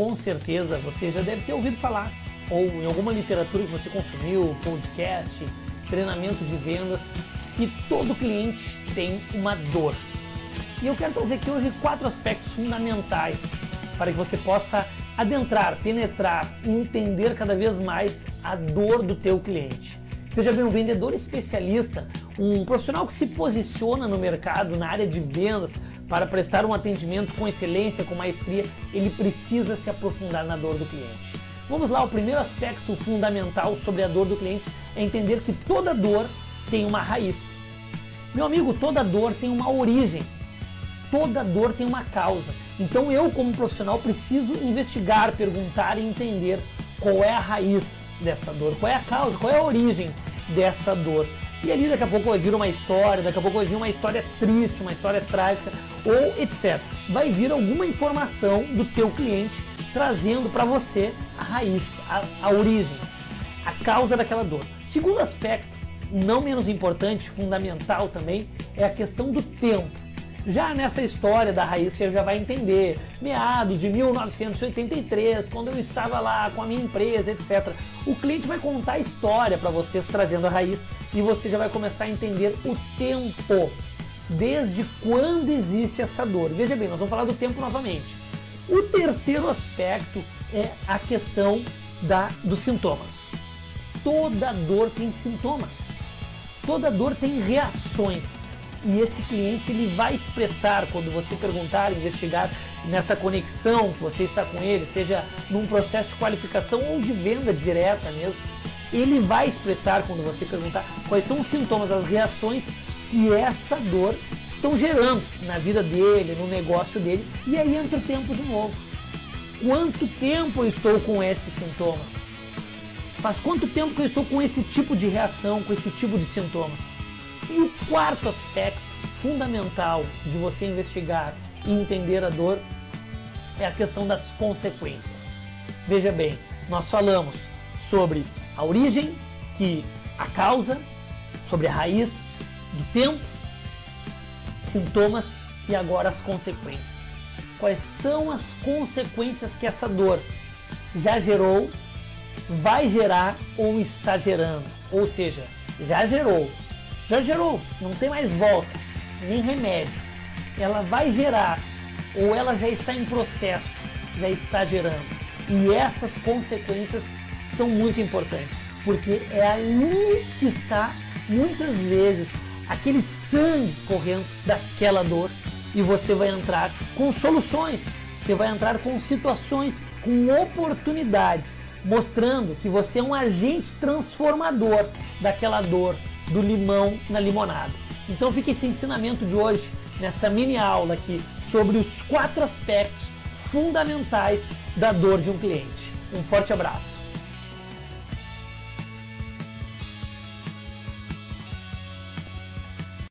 com certeza você já deve ter ouvido falar, ou em alguma literatura que você consumiu, podcast, treinamento de vendas, que todo cliente tem uma dor. E eu quero trazer aqui hoje quatro aspectos fundamentais para que você possa adentrar, penetrar e entender cada vez mais a dor do teu cliente. Seja bem um vendedor especialista, um profissional que se posiciona no mercado, na área de vendas, para prestar um atendimento com excelência, com maestria, ele precisa se aprofundar na dor do cliente. Vamos lá, o primeiro aspecto fundamental sobre a dor do cliente é entender que toda dor tem uma raiz. Meu amigo, toda dor tem uma origem. Toda dor tem uma causa. Então eu, como profissional, preciso investigar, perguntar e entender qual é a raiz dessa dor, qual é a causa, qual é a origem dessa dor. E ali daqui a pouco vai vir uma história, daqui a pouco vai vir uma história triste, uma história trágica, ou etc. Vai vir alguma informação do teu cliente trazendo para você a raiz, a, a origem, a causa daquela dor. Segundo aspecto, não menos importante, fundamental também, é a questão do tempo. Já nessa história da raiz você já vai entender, meados de 1983, quando eu estava lá com a minha empresa, etc. O cliente vai contar a história para vocês trazendo a raiz e você já vai começar a entender o tempo, desde quando existe essa dor. Veja bem, nós vamos falar do tempo novamente. O terceiro aspecto é a questão da, dos sintomas. Toda dor tem sintomas. Toda dor tem reações e esse cliente ele vai expressar quando você perguntar, investigar nessa conexão que você está com ele, seja num processo de qualificação ou de venda direta mesmo, ele vai expressar quando você perguntar quais são os sintomas, as reações que essa dor estão gerando na vida dele, no negócio dele, e aí entra o tempo de novo. Quanto tempo eu estou com esses sintomas? Faz quanto tempo que eu estou com esse tipo de reação, com esse tipo de sintomas? E o quarto aspecto fundamental de você investigar e entender a dor é a questão das consequências. Veja bem, nós falamos sobre a origem, que a causa, sobre a raiz do tempo, sintomas e agora as consequências. Quais são as consequências que essa dor já gerou, vai gerar ou está gerando? Ou seja, já gerou, já gerou, não tem mais volta, nem remédio. Ela vai gerar, ou ela já está em processo, já está gerando. E essas consequências são muito importantes, porque é ali que está, muitas vezes, aquele sangue correndo daquela dor e você vai entrar com soluções, você vai entrar com situações, com oportunidades, mostrando que você é um agente transformador daquela dor, do limão na limonada. Então fica esse ensinamento de hoje, nessa mini aula aqui, sobre os quatro aspectos fundamentais da dor de um cliente. Um forte abraço!